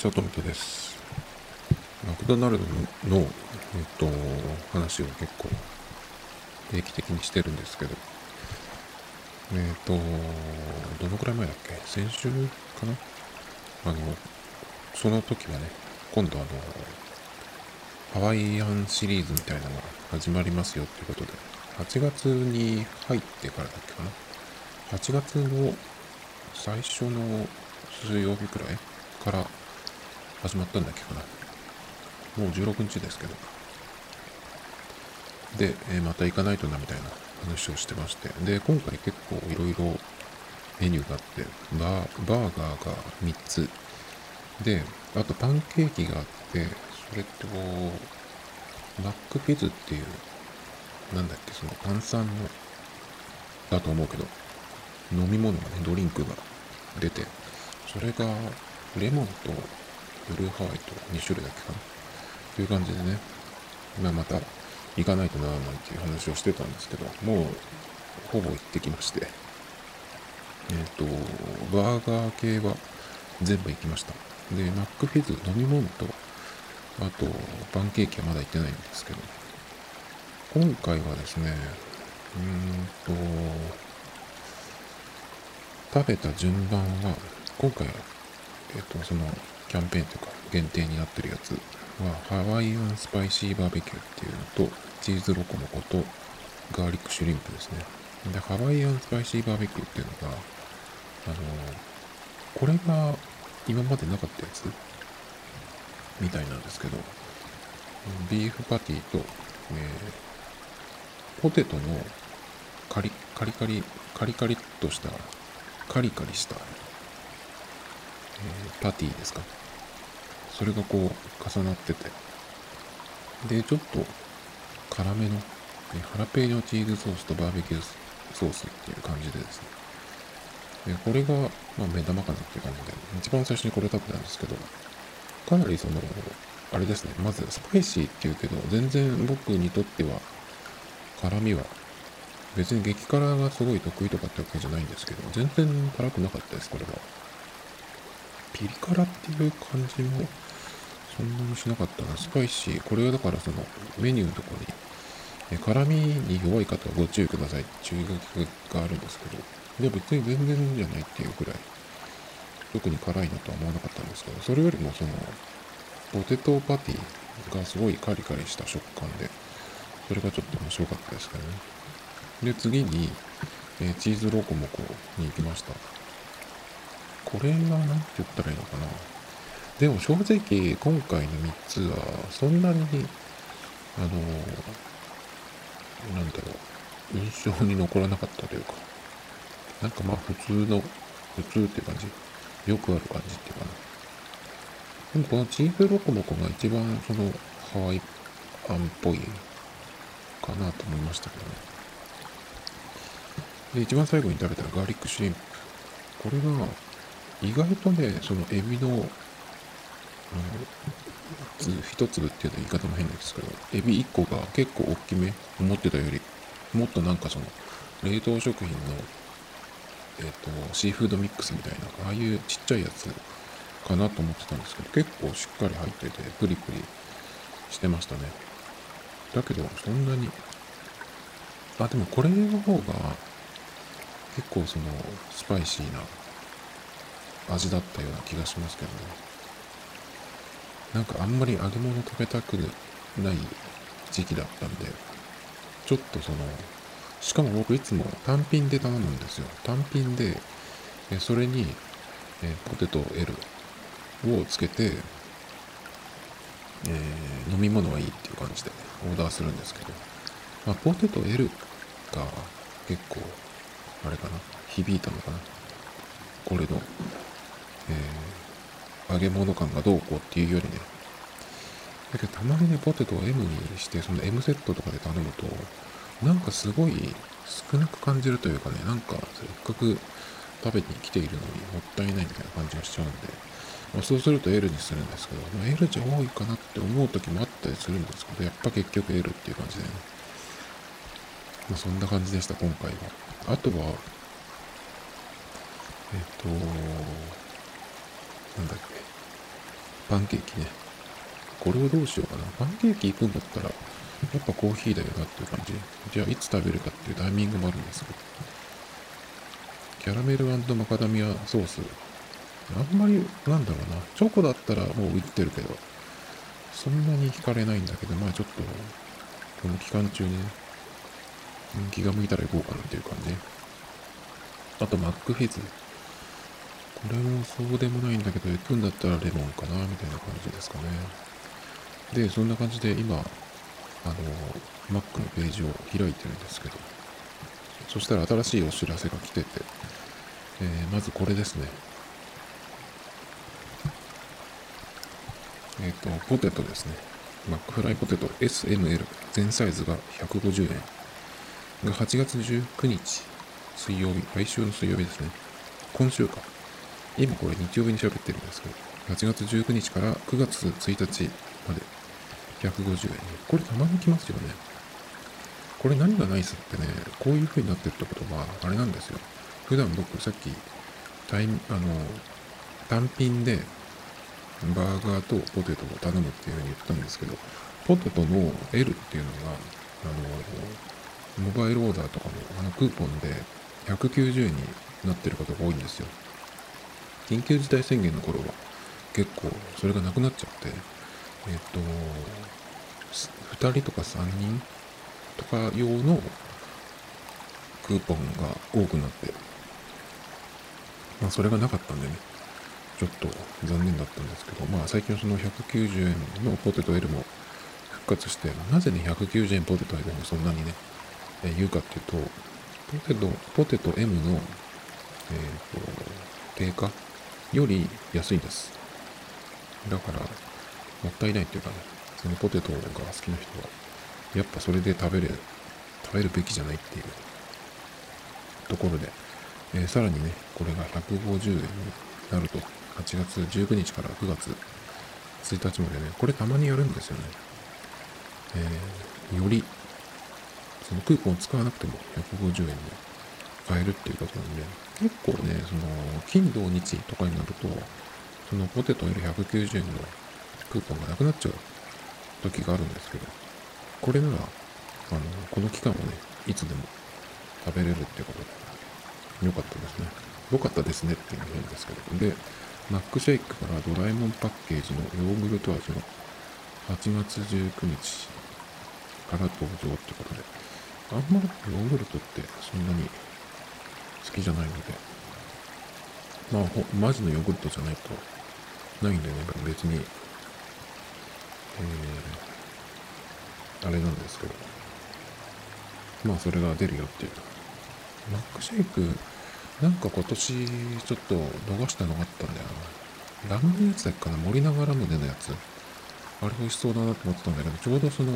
ちは、トミトです。マクドナルドの、えっと、話を結構定期的にしてるんですけど、えっと、どのくらい前だっけ？先週かな？あの、その時はね、今度あの、ハワイアンシリーズみたいなのが始まりますよっていうことで、8月に入ってからだっけかな ?8 月の最初の水曜日くらいから始まったんだっけかな。もう16日ですけど。で、え、また行かないとなみたいな話をしてまして。で、今回結構いろいろメニューがあって、バーバーガーが3つ。で、あとパンケーキがあって、それと、マックフィズっていう、なんだっけ、その炭酸の、だと思うけど、飲み物がね、ドリンクが出て、それがレモンとブルーハワイと2種類だけかな。という感じでね、まあ、また行かないとなーなんていう話をしてたんですけど、もうほぼ行ってきまして、えっ、ー、と、バーガー系は全部行きました。で、マックフィズ飲み物と、あとパンケーキはまだ行ってないんですけど、今回はですね、うーんと、食べた順番は、今回は、えっ、ー、と、その、キャンペーンとか、限定になってるやつは、ハワイアンスパイシーバーベキューっていうのと、チーズロコモコと、ガーリックシュリンプですね。で、ハワイアンスパイシーバーベキューっていうのが、あの、これが今までなかったやつ？みたいなんですけど、ビーフパティと、えー、ポテトのカリカリカリ、カリカリっとしたカリカリした、パティですか？それがこう重なってて。で、ちょっと辛めの、ね、ハラペーニョチーズソースとバーベキューソースっていう感じでですね。で、これが、まあ、目玉かなっていう感じで、一番最初にこれ食べたんですけど、かなりその、あれですね、まずスパイシーっていうけど、全然僕にとっては、辛みは別に激辛がすごい得意とかってわけじゃないんですけど、全然辛くなかったです、これは。ピリ辛っていう感じもそんなにしなかったな。スパイシー。これはだからそのメニューのとこに、え辛みに弱い方はご注意ください注意書きがあるんですけど、で別に全然じゃないっていうくらい、特に辛いなとは思わなかったんですけど、それよりもその、ポテトパティがすごいカリカリした食感で、それがちょっと面白かったですけどね。で、次に、え、チーズロコモコに行きました。これは何て言ったらいいのかな。でも正直、今回の3つは、そんなに、あの、なんだろう、印象に残らなかったというか、なんかまあ普通の、普通っていう感じ。よくある感じっていうかな。でもこのチーズロコモコが一番そのハワイアンっぽいかなと思いましたけどね。で、一番最後に食べたガーリックシュリンプ。これが、意外とね、そのエビの、あの、一粒っていうと言い方も変なんですけど、エビ1個が結構大きめ、思ってたより、もっとなんかその、冷凍食品の、えっ、ー、と、シーフードミックスみたいな、ああいうちっちゃいやつかなと思ってたんですけど、結構しっかり入ってて、プリプリしてましたね。だけど、そんなに、あ、でもこれの方が、結構そのスパイシーな味だったような気がしますけどね。なんかあんまり揚げ物食べたくない時期だったんで、ちょっとその、しかも僕いつも単品で頼むんですよ。単品で、それに、ポテト L をつけて、えー、飲み物はいいっていう感じでオーダーするんですけど、まあ、ポテト L が結構あれかな？響いたのかな？これの、えー、揚げ物感がどうこうっていうよりねだけどたまにねポテトを M にしてその M セットとかで頼むとなんかすごい少なく感じるというかねなんかせっかく食べに来ているのにもったいないみたいな感じがしちゃうんで、まあ、そうすると L にするんですけど、まあ、L じゃ多いかなって思う時もあったりするんですけどやっぱ結局 L っていう感じでねまあ、そんな感じでした、今回は。あとは、えっ、と、なんだっけパンケーキね。これをどうしようかな。パンケーキ行くんだったら、やっぱコーヒーだよなっていう感じ。じゃあ、いつ食べるかっていうタイミングもあるんですけど。キャラメルマカダミアソース。あんまり、なんだろうな。チョコだったらもう売ってるけど、そんなに惹かれないんだけど、まあちょっと、この期間中にね、気が向いたら行こうかなっていう感じ。あと、マックフェズ。これもそうでもないんだけど、行くんだったらレモンかな、みたいな感じですかね。で、そんな感じで今、あの、Mac のページを開いてるんですけど、そしたら新しいお知らせが来てて、えー、まずこれですね。えっ、ー、と、ポテトですね。マックフライポテト SML 全サイズが150円が8月19日水曜日、来週の水曜日ですね。今週か。今これ日曜日に喋ってるんですけど、8月19日から9月1日まで150円。これたまに来ますよね。これ何がナイスってね、こういう風になってるってことは、あれなんですよ。普段僕さっき、タイム、あの、単品でバーガーとポテトを頼むっていう風に言ったんですけど、ポテトの L っていうのが、あの、モバイルオーダーとかのあのクーポンで190円になってることが多いんですよ。緊急事態宣言の頃は結構それがなくなっちゃって、えっ、と、2人とか3人とか用のクーポンが多くなって、まあそれがなかったんでね、ちょっと残念だったんですけど、まあ最近はその190円のポテト L も復活して、なぜね190円ポテト L もそんなにね、え言うかっていうと、ポテト、ポテト M の、えっ、と、定価より安いです。だから、もったいないっていうかね、そのポテトが好きな人は、やっぱそれで食べる、食べるべきじゃないっていうところで、えー、さらにね、これが150円になると、8月19日から9月1日までね、これたまにやるんですよね。えー、より、そのクーポンを使わなくても150円で買えるっていうことなんで、結構ね、その、金土日とかになると、そのポテトより190円のクーポンがなくなっちゃう時があるんですけど、これなら、あの、この期間はね、いつでも食べれるってことで、良かったですね。良かったですねっていうの変ですけど。で、マックシェイクからドラえもんパッケージのヨーグルト味の8月19日から登場ってことで、あんまりヨーグルトってそんなに好きじゃないので、まあ、マジのヨーグルトじゃないとないんでね、別にえー、あれなんですけど、まあそれが出るよっていう。マックシェイク、なんか今年ちょっと逃したのがあったんだよな。ラムのやつだっけかな？森永ラムネのやつ。あれ美味しそうだなと思ってたんだけど、ちょうどその、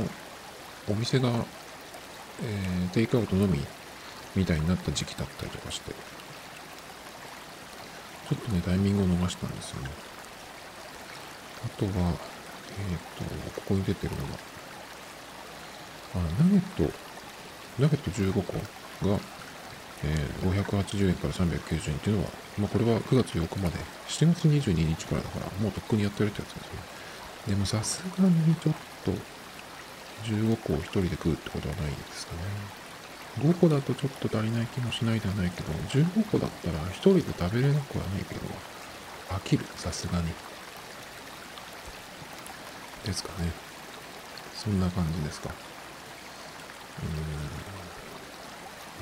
お店が、えー、テイクアウトのみみたいになった時期だったりとかして、ちょっとね、タイミングを逃したんですよね。あとは、えっ、ー、と、ここに出てるのが、あ、ナゲット、ナゲット15個が、えー、580円から390円っていうのは、まあこれは9月8日まで、7月22日からだから、もうとっくにやってるってやつですね。でもさすがにちょっと、15個を1人で食うってことはないですかね。5個だとちょっと足りない気もしないではないけど、15個だったら1人で食べれなくはないけど、飽きる、さすがに。ですかね。そんな感じですか。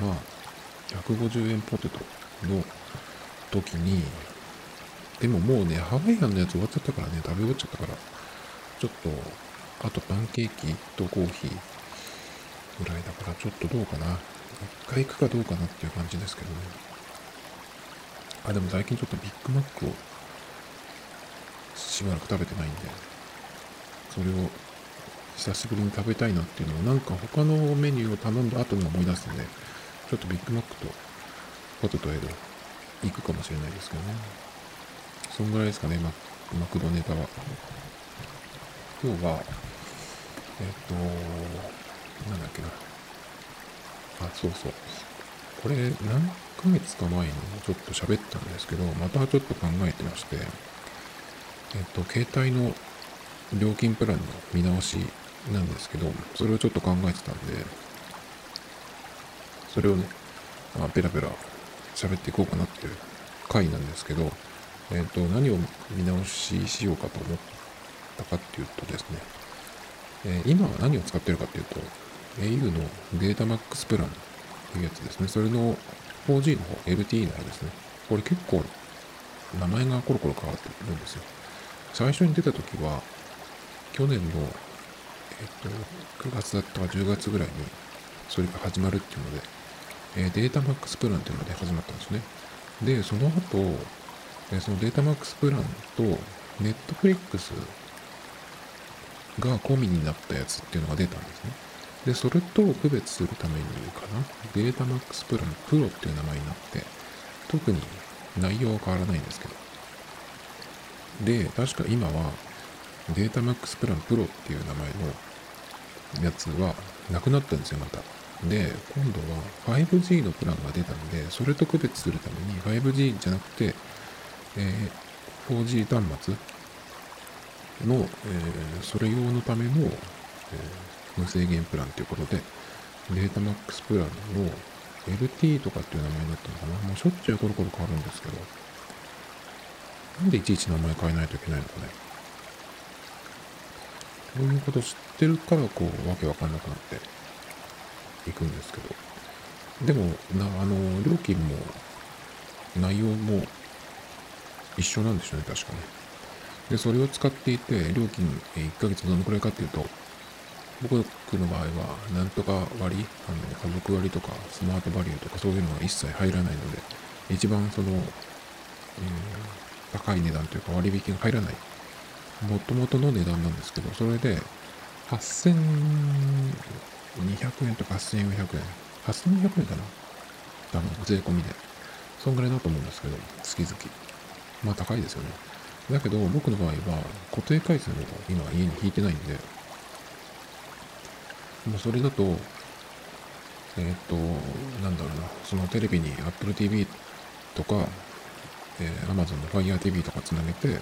うーん。まあ、150円ポテトの時に、でももうね、ハワイアンのやつ終わっちゃったからね、食べ終わっちゃったから、ちょっと、あとパンケーキとコーヒーぐらいだから、ちょっとどうかな。一回行くかどうかなっていう感じですけどね。あ、でも最近ちょっとビッグマックをしばらく食べてないんで、それを久しぶりに食べたいなっていうのをなんか他のメニューを頼んだ後に思い出すんで、ちょっとビッグマックとポテトエド行くかもしれないですけどね。そんぐらいですかね、ママクドネタは。今日は、えっ、と、なんだっけな。あ、そうそう。これ何ヶ月か前にちょっと喋ったんですけど、またちょっと考えてまして、えっと、携帯の料金プランの見直しなんですけど、それをちょっと考えてたんで、それをね、まあ、ペラペラ喋っていこうかなっていう回なんですけど、えっ、と、何を見直ししようかと思ったかっていうとですね、え、今は何を使ってるかっていうと、au のデータマックスプランっていうやつですね。それの 4G の方、LTE の方ですね。これ結構名前がコロコロ変わってるんですよ。最初に出た時は、去年の、えっ、と、9月だったか10月ぐらいにそれが始まるっていうので、え、データマックスプランっていうので始まったんですね。で、その後、え、そのデータマックスプランと、ネットフリックスが込みになったやつっていうのが出たんですね。で、それと区別するためにかな、データマックスプランプロっていう名前になって、特に内容は変わらないんですけど。で、確か今は、データマックスプランプロっていう名前のやつはなくなったんですよ、また。で、今度は 5G のプランが出たので、それと区別するために 5G じゃなくて、えー、4G 端末の、えー、それ用のための、えー、無制限プランということで、データマックスプランの LTE とかっていう名前になったのかなもうしょっちゅうコロコロ変わるんですけど、なんでいちいち名前変えないといけないのかね。そういうこと知ってるから、こう、わけわかんなくなっていくんですけど。でも、な、あの、料金も、内容も一緒なんでしょうね、確かね。で、それを使っていて、料金1ヶ月どのくらいかっていうと、僕の場合は、なんとか割、あの、家族割とか、スマートバリューとかそういうのは一切入らないので、一番その、うん、高い値段というか割引が入らない、もともとの値段なんですけど、それで、8200円とか8400円、8200円かな多分、税込みで。そんぐらいだと思うんですけど、月々。まあ高いですよね。だけど、僕の場合は固定回線を今家に引いてないんで、もうそれだと、えっ、と、なんだろうな、そのテレビに Apple TV とか、えー、Amazon の Fire TV とかつなげて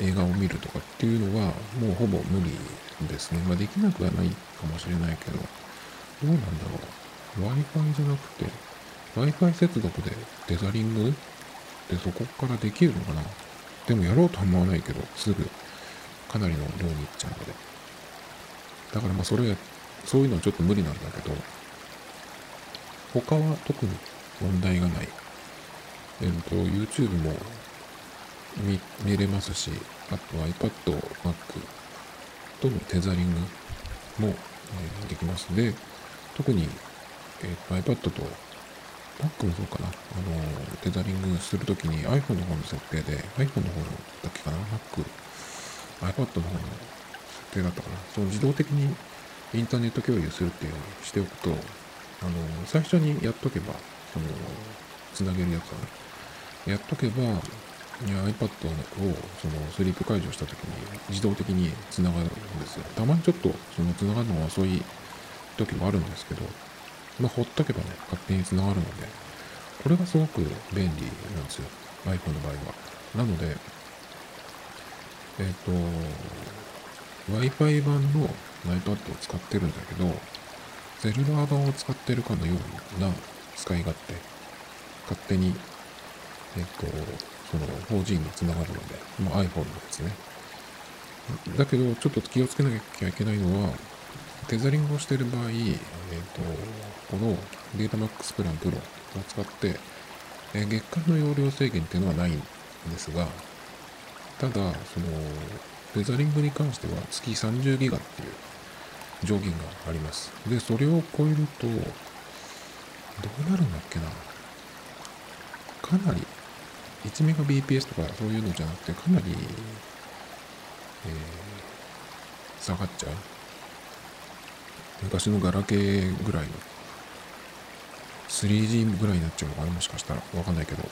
映画を見るとかっていうのはもうほぼ無理ですね。まあできなくはないかもしれないけど、どうなんだろう。Wi-Fi じゃなくて、Wi-Fi 接続でデザリングってそこからできるのかなでもやろうとは思わないけど、すぐかなりの量に行っちゃうので。だからまあそれ、そういうのはちょっと無理なんだけど、他は特に問題がない。えっ、と、YouTube も見見れますし、あと iPad、Mac とのテザリングも、えー、できますので、特に、えー、iPad と Mac もそうかな、あの、テザリングするときに iPhone の方の設定で、iPhone の方のだっけかな、Mac、iPad の方の設定だったかな、その自動的にインターネット共有するっていうのにしておくと、あの、最初にやっとけば、その、つなげるやつはね、やっとけば、iPad をそのスリープ解除した時に自動的につながるんですよ。たまにちょっとそのつながるのが遅い時もあるんですけど、まあ、ほっとけばね、勝手につながるので、これがすごく便利なんですよ。iPhone の場合は。なので、えっ、ー、と、Wi-Fi 版の iPad を使ってるんだけど、セルラー版を使ってるかのような使い勝手、勝手に、えっ、ー、と、その 4G につながるので、まあ、iPhone のですね。だけど、ちょっと気をつけなきゃいけないのは、テザリングをしている場合、えっ、ー、と、このデータマックスプランプロを使って、えー、月間の容量制限っていうのはないんですが、ただ、その、テザリングに関しては月30ギガっていう上限があります。で、それを超えると、どうなるんだっけな。かなり1メガ BPS とかそういうのじゃなくて、かなり、えー、下がっちゃう。昔のガラケーぐらいの 3G ぐらいになっちゃうのかな？もしかしたら。わかんないけど。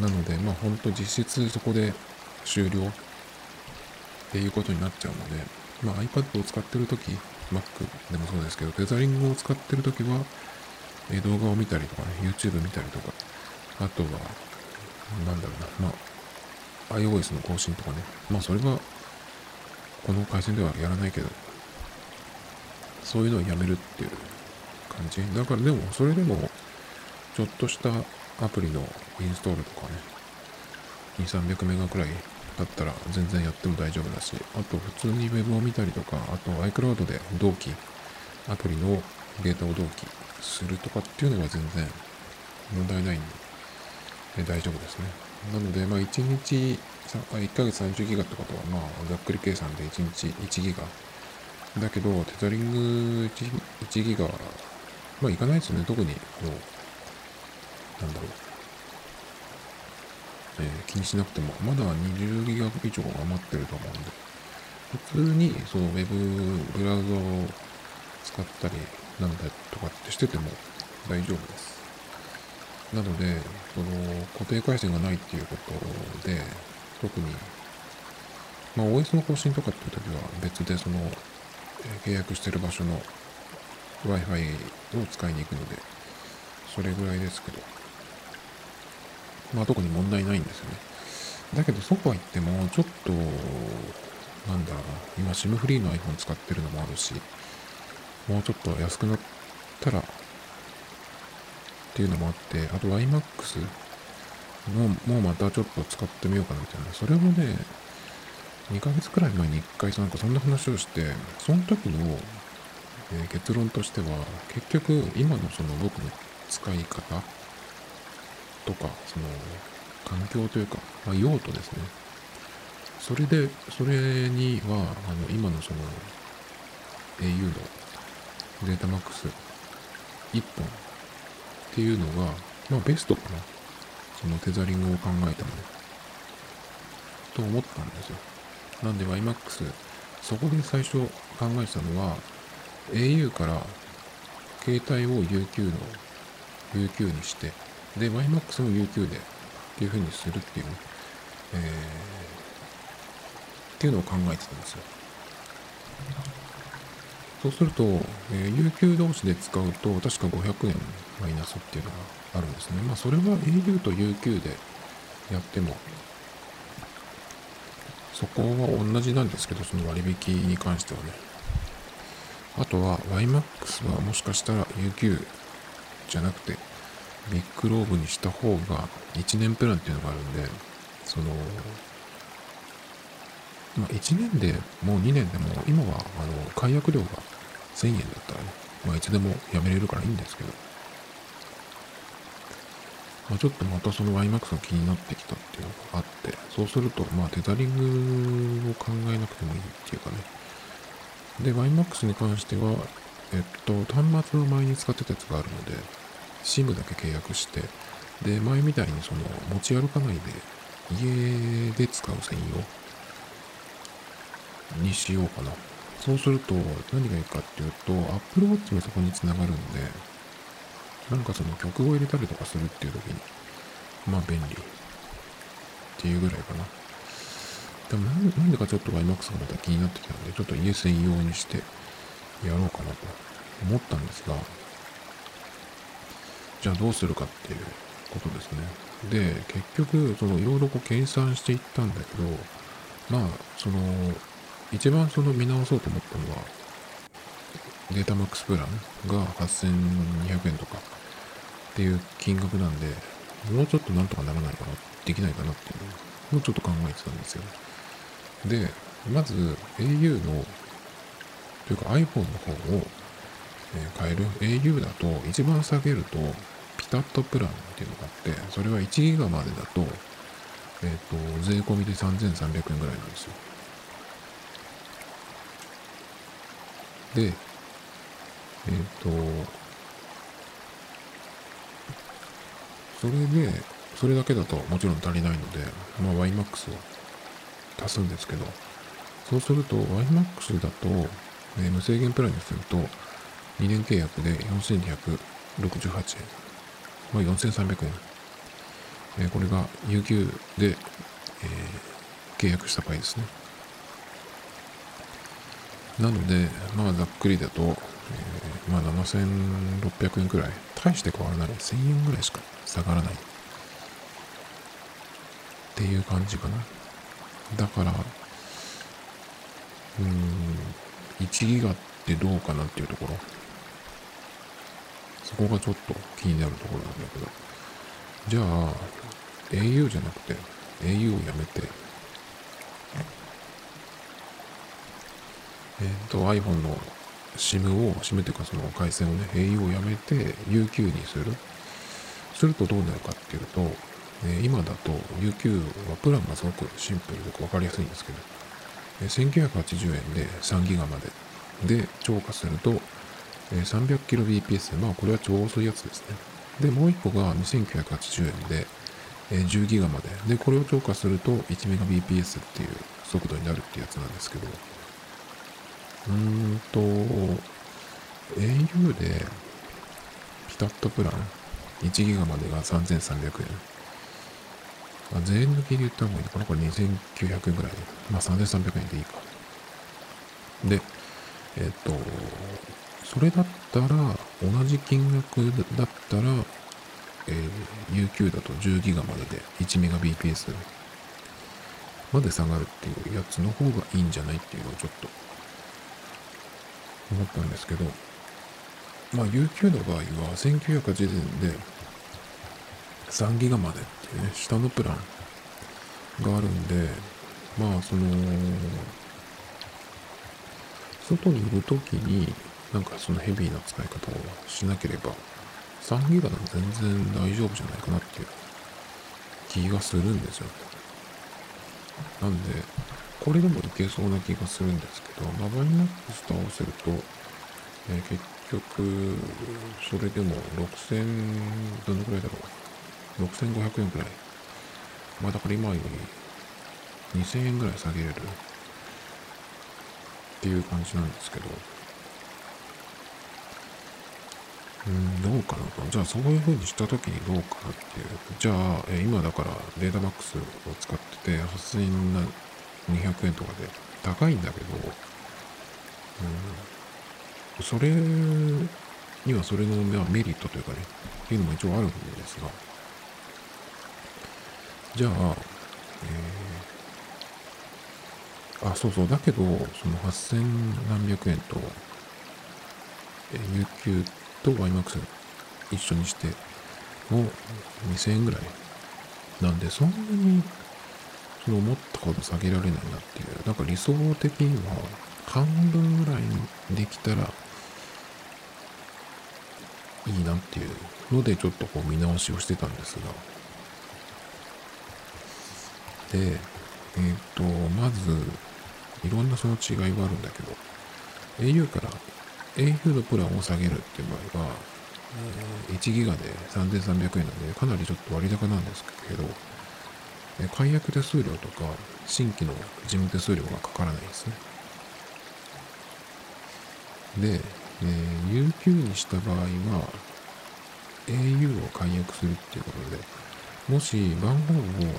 なので、まあほんと実質そこで終了っていうことになっちゃうので、まあ iPad を使ってるとき、Mac でもそうですけど、テザリングを使ってるときは、え動画を見たりとかね、YouTube 見たりとか、あとは、なんだろうな、まあ、iOS の更新とかね。まあそれは、この回線ではやらないけど、そういうのをやめるっていう感じ？だからでも、それでも、ちょっとしたアプリのインストールとかね、2、300メガくらいだったら全然やっても大丈夫だし、あと普通に Web を見たりとか、あと iCloud で同期、アプリのデータを同期するとかっていうのは全然問題ないんで大丈夫ですね。なので、まあ1日、1ヶ月30ギガとかとは、まあざっくり計算で1日1ギガ。だけど、テザリング 1, 1ギガは、まあいかないですよね。特に、こう、なんだろう。えー、気にしなくても、まだ20ギガ以上余ってると思うんで、普通にその Web ブラウザを使ったりなんだとかってしてても大丈夫です。なので、その固定回線がないっていうことで、特に、まあ OS の更新とかっていう時は別でその、契約してる場所の Wi-Fi を使いに行くので、それぐらいですけど、まあ特に問題ないんですよね。だけどそうは言っても、ちょっと、なんだろうな、今 SIM フリーの iPhone 使ってるのもあるし、もうちょっと安くなったら、っていうのもあって、あと YMAX のもうまたちょっと使ってみようかなみたいな。それもね、2ヶ月くらい前に1回なんかそんな話をして、その時の、え、結論としては、結局今のその僕の使い方とか、その、環境というか、まあ、用途ですね。それで、それには、あの、今のその、au のデータマックス1本っていうのが、まあベストかな。そのテザリングを考えたもの。と思ったんですよ。なんで YMAX、そこで最初考えてたのは、au から携帯を UQ の UQ にして、で、YMAX も UQ でっていう風にするっていう、えー、っていうのを考えてたんですよ。そうすると、えー、UQ 同士で使うと、確か500円マイナスっていうのがあるんですね。まあ、それは au と UQ でやっても、そこは同じなんですけど、その割引に関してはね。あとは YMAX はもしかしたら UQ じゃなくてビッグローブにした方が1年プランっていうのがあるんで、その、まあ1年でもう2年でも今はあの解約料が1000円だったらね、まあいつでもやめれるからいいんですけど、まあ、ちょっとまたその YMAX が気になってきたっていうのがあって、そうすると、まあテザリングを考えなくてもいいっていうかね。で、YMAX に関しては、えっと、端末の前に使ってたやつがあるので、SIM だけ契約して、で、前みたいにその持ち歩かないで、家で使う専用にしようかな。そうすると、何がいいかっていうと、Apple Watch もそこにつながるんで、なんかその曲を入れたりとかするっていう時に、まあ便利っていうぐらいかな。でもなんでかちょっと YMAX がまた気になってきたんで、ちょっと家専用にしてやろうかなと思ったんですが、じゃあどうするかっていうことですね。で、結局、そのいろいろこう計算していったんだけど、まあ、その、一番その見直そうと思ったのは、データマックスプランが8200円とかっていう金額なんで、もうちょっとなんとかならないかな、できないかなっていうのをちょっと考えてたんですよ。で、まず au の、というか iPhone の方を、えー、変える？au だと一番下げるとピタッとプランっていうのがあって、それは1ギガまでだと、えっ、ー、と、税込みで3300円ぐらいなんですよ。で、えっ、ー、と、それで、それだけだともちろん足りないので、まあ、YMAX を足すんですけど、そうすると YMAX だと、え、無制限プランにすると、2年契約で4268円。まあ、4300円。えー、これが UQ で、えー、契約した場合ですね。なので、まあ、ざっくりだと、えー、まあ、7600円くらい。大して変わらない。1000円ぐらいしか下がらない。っていう感じかな。だから、うーん、1ギガってどうかなっていうところ。そこがちょっと気になるところなんだけど。じゃあ、au じゃなくて、au をやめて、えっ、と、iPhone の SIM を、SIM っていうかその回線をね、au をやめて UQ にする。するとどうなるかっていうと、え今だと UQ はプランがすごくシンプルで分かりやすいんですけど、え1980円で3ギガまでで超過すると、え 300kbps まあこれは超遅いやつですね。で、もう一個が2980円で、え10ギガまで。で、これを超過すると 1Mbps っていう速度になるってやつなんですけど、うんと、au でピタッとプラン1ギガまでが3300円。あ、税抜きで言った方がいいのかな？これ2900円ぐらい。まあ3300円でいいか。で、えっ、と、それだったら、同じ金額だったら、えー、UQ だと10ギガまでで 1Mbps まで下がるっていうやつの方がいいんじゃないっていうのをちょっと思ったんですけど、まあ UQ の場合は1980円で3ギガまでっていうね、下のプランがあるんで、まあその、外にいるときになんかそのヘビーな使い方をしなければ3ギガでも全然大丈夫じゃないかなっていう気がするんですよね。なんで、これでもいけそうな気がするんですけど、マバイマックスと合わせると、えー、結局、それでも6000、どのくらいだろう？6500円くらい。まあだから今より2000円ぐらい下げれるっていう感じなんですけど、うん、どうかなと。じゃあそういう風にした時にどうかなっていう。じゃあ、えー、今だからデータマックスを使ってて8000円200円とかで高いんだけど、うん、それにはそれのメリットというかね、っていうのも一応あるんですが、じゃあ、えー、あ、そうそう、だけど、その8000何百円と、えー、UQ と YMAX 一緒にしても2000円ぐらい。なんで、そんなに思ったほど下げられないなっていう。なんか理想的には半分ぐらいにできたらいいなっていうのでちょっとこう見直しをしてたんですが。で、えっ、ー、と、まず、いろんなその違いはあるんだけど、au から au のプランを下げるっていう場合は、1ギガで3300円なんで、かなりちょっと割高なんですけど、解約手数料とか新規の事務手数料がかからないですね。で、えー、UQ にした場合は au を解約するっていうことで、もし番号を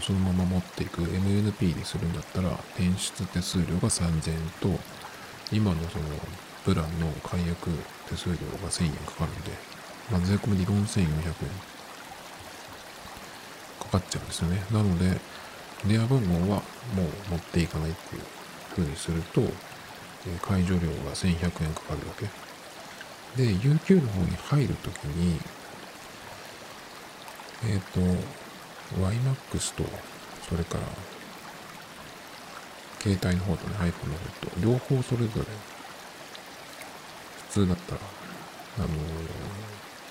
そのまま持っていく MNP にするんだったら、転出手数料が3000円と、今のそのプランの解約手数料が1000円かかるんで、まあ、税込みで4400円かかっちゃうんですよね。なので、電話番号はもう持っていかないっていう風にすると、解除料が1100円かかるわけ。で、UQ の方に入るときに、えっ、ー、と、YMAX と、それから、携帯の方とね、iPhone の方と、両方それぞれ、普通だったら、あのー、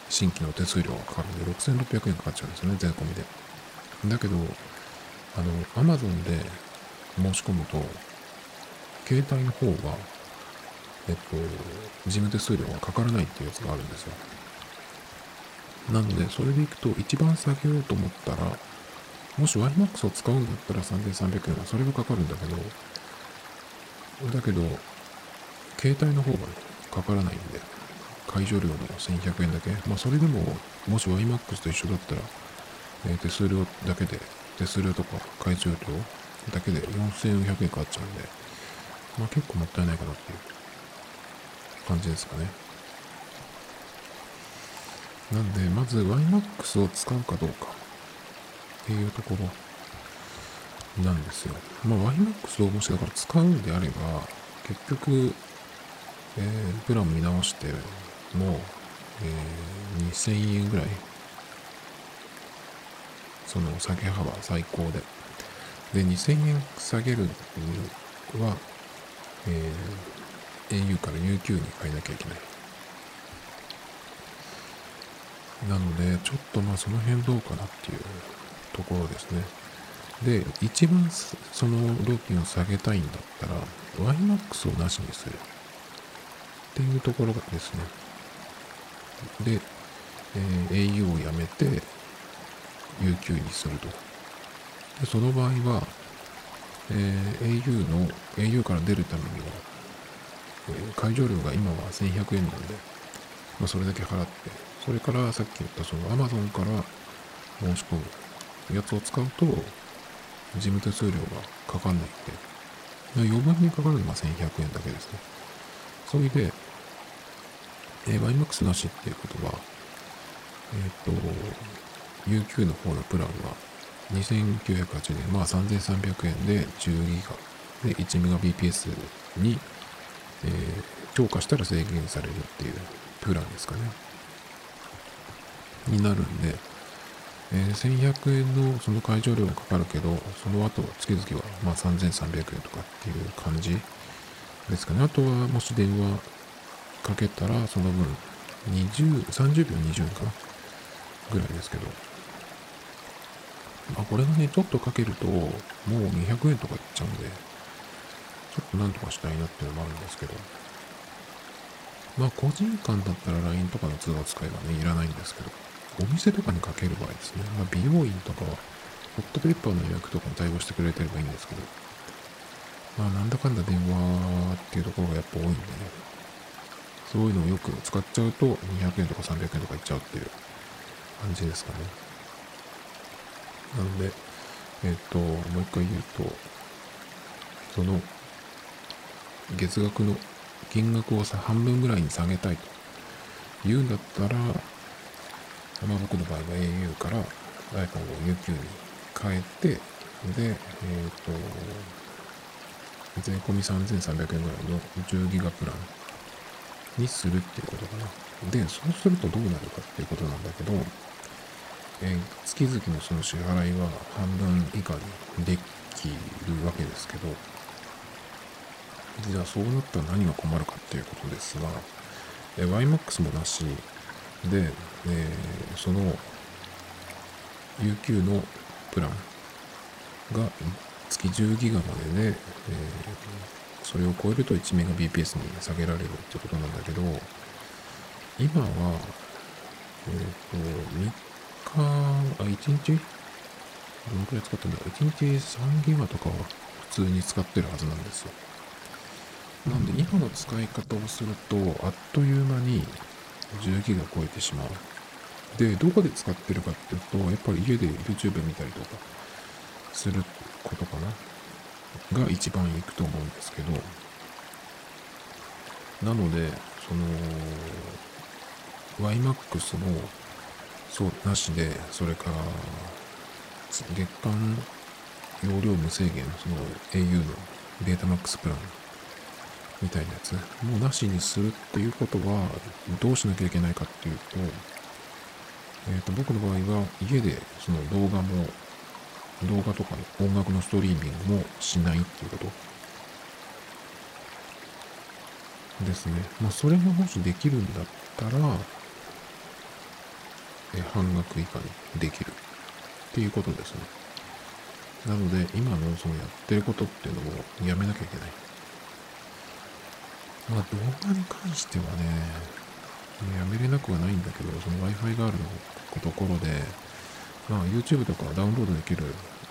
新規の手数料がかかるんで、6600円かかっちゃうんですよね、税込みで。だけど、あの、アマゾンで申し込むと、携帯の方が、えっと、事務手数料がかからないっていうやつがあるんですよ。なので、それでいくと、一番下げようと思ったら、もし YMAX を使うんだったら3300円はそれがかかるんだけど、だけど、携帯の方が、かからないんで、解除料の1100円だけ。まあ、それでも、もし YMAX と一緒だったら、え手数料だけで、手数料とか会場料だけで4400円かかっちゃうんで、まあ結構もったいないかなっていう感じですかね。なんで、まず YMAX を使うかどうかっていうところなんですよ。まあ、YMAX をもしだから使うんであれば、結局、えー、プラン見直しても、えー、2000円ぐらい、その下げ幅最高で。で、2000円下げるは、えー、au から UQ に変えなきゃいけない。なので、ちょっとまあその辺どうかなっていうところですね。で、一番その料金を下げたいんだったら、YMAX をなしにする。っていうところがですね。で、えー、au をやめて、UQ にすると。で、その場合は、えー、au の、au から出るためには、えー、会場料が今は1100円なんで、まあ、それだけ払って、それからさっき言ったその Amazon から申し込むやつを使うと、事務手数料がかかんないんで、余分にかかるのが1100円だけですね。それで、えー、YMAX なしっていうことは、えっ、ー、と、UQ の方のプランは2980円、まあ3300円で10ギガで 1Mbps に、えー、超過したら制限されるっていうプランですかね。になるんで、えー、1100円のその会場料がかかるけど、その後月々はまあ3300円とかっていう感じですかね。あとはもし電話かけたらその分20、30秒20円かなぐらいですけど。まあこれがね、ちょっとかけるともう200円とかいっちゃうんで、ちょっとなんとかしたいなっていうのもあるんですけど。まあ個人間だったら LINE とかの通話使えばね、いらないんですけど。お店とかにかける場合ですね。まあ、美容院とかは、ホットペッパーの予約とかも対応してくれてればいいんですけど、まあ、なんだかんだ電話っていうところがやっぱ多いんでね、そういうのをよく使っちゃうと、200円とか300円とかいっちゃうっていう感じですかね。なので、えっ、と、もう一回言うと、その、月額の金額をさ、半分ぐらいに下げたいと言うんだったら、まあ、僕の場合は au から iPhone を UQ に変えて、で、えっ、ー、と、税込み3300円ぐらいの10ギガプランにするっていうことかな。で、そうするとどうなるかっていうことなんだけど、え、月々のその支払いは半分以下にできるわけですけど、じゃあそうなったら何が困るかっていうことですが、え、YMAX もなし、で、えー、その UQ のプランが月10ギガまでで、えー、それを超えると 1Mbps に下げられるってことなんだけど、今は、えっ、ー、と、3日、あ、1日どのくらい使ってんだろう ?1 日3ギガとかは普通に使ってるはずなんですよ。なんで今の使い方をすると、あっという間に10ギガ超えてしまう。で、どこで使ってるかっていうと、やっぱり家で YouTube 見たりとかすることかなが一番いくと思うんですけど、なので、その、YMAX も、そう、なしで、それから、月間容量無制限、その au のベータマックスプランみたいなやつ、もうなしにするっていうことは、どうしなきゃいけないかっていうと、えっ、ー、と、僕の場合は家でその動画も、動画とかの音楽のストリーミングもしないっていうことですね。まあ、それがもしできるんだったら、半額以下にできるっていうことですね。なので、今のそのやってることっていうのをやめなきゃいけない。まあ動画に関してはね、やめれなくはないんだけど、その Wi-Fi があるのところで、まあ YouTube とかダウンロードできる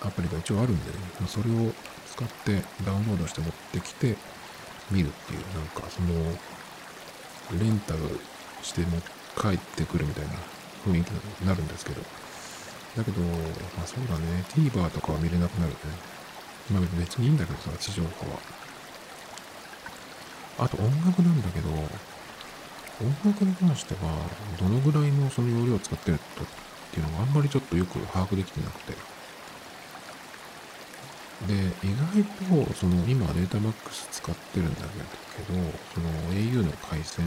アプリが一応あるんでね、まあ、それを使ってダウンロードして持ってきて見るっていう、なんかその、レンタルしても帰ってくるみたいな雰囲気になるんですけど、だけど、まあそうだね、TVer とかは見れなくなるね。まあ別にいいんだけどさ、地上波は。あと音楽なんだけど、音楽に関しては、どのぐらいのその容量を使ってるとっていうのがあんまりちょっとよく把握できてなくて。で意外とその今データマックス使ってるんだけどその au の回線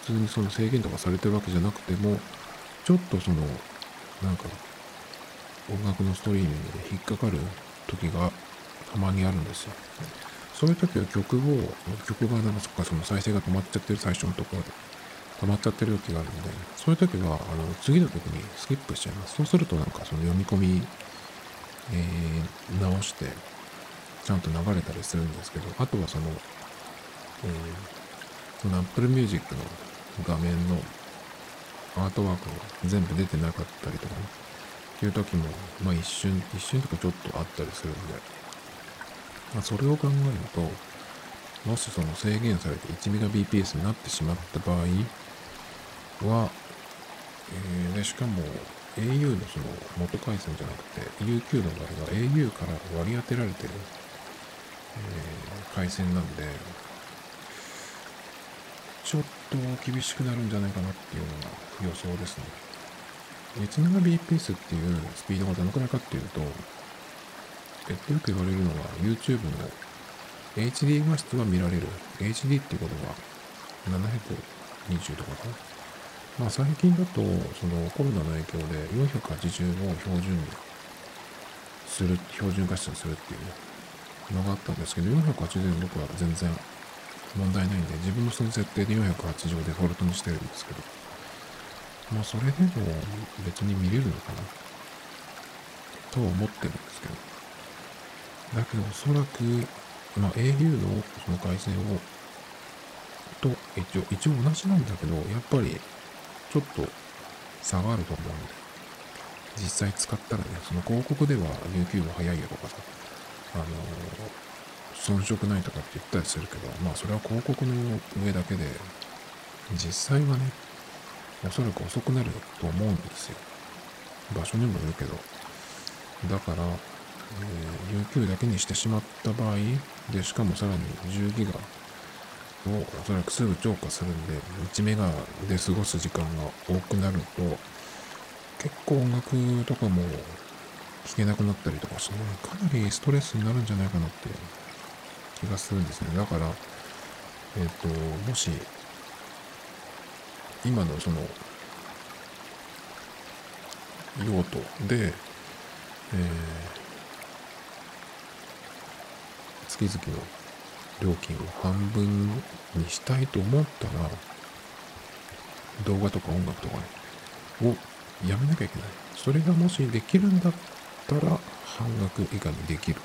普通にその制限とかされてるわけじゃなくてもちょっとそのなんか音楽のストリーミングで引っかかる時がたまにあるんですよ。そういう時は曲を曲がなんかその再生が止まっちゃってる最初のところで止まっちゃってる時があるのでそういう時はあの次の曲にスキップしちゃいます。そうするとなんかその読み込みえー、直してちゃんと流れたりするんですけどあとはその、えー、その Apple Music の画面のアートワークが全部出てなかったりとかね。いう時も、まあ一瞬、一瞬とかちょっとあったりするんで、まあそれを考えると、もしその制限されて 1Mbps になってしまった場合は、えー、でしかも au のその元回線じゃなくて UQ の場合は au から割り当てられてる、えー、回線なんでと厳しくなるんじゃないかなっていうのが予想ですね。17bps っていうスピードがどのくらいかっていうと、えっと、よく言われるのは YouTube の HD 画質は見られる。HD っていうことは720とかかな。まあ最近だと、そのコロナの影響で480を標準にする、標準化質にするっていうのがあったんですけど、480僕は全然問題ないんで、自分のその設定で480でフォルトにしてるんですけど、まあそれでも別に見れるのかな。とは思ってるんですけど、だけどおそらく、まあ au のその回線をと一応、一応同じなんだけど、やっぱりちょっと差があると思うんで、実際使ったらね、その広告では UQ が早いよとかさ、あの遜色ないとかって言ったりするけど、まあそれは広告の上だけで、実際はね、おそらく遅くなると思うんですよ。場所にもよるけど。だから、えー、UQ だけにしてしまった場合、で、しかもさらに10ギガをおそらくすぐ超過するんで、1メガで過ごす時間が多くなると、結構音楽とかも聴けなくなったりとかしてね、かなりストレスになるんじゃないかなって気がするんですね。だから、えっ、と、もし、今のその、用途で、えー、月々の料金を半分にしたいと思ったら、動画とか音楽とか、をやめなきゃいけない。それがもしできるんだったら、半額以下にできる。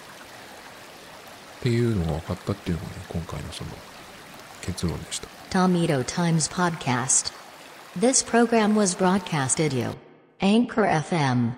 っていうのが分かったっていうのがね、今回のその結論でした。Tomito Times Podcast This program was broadcasted you Anchor FM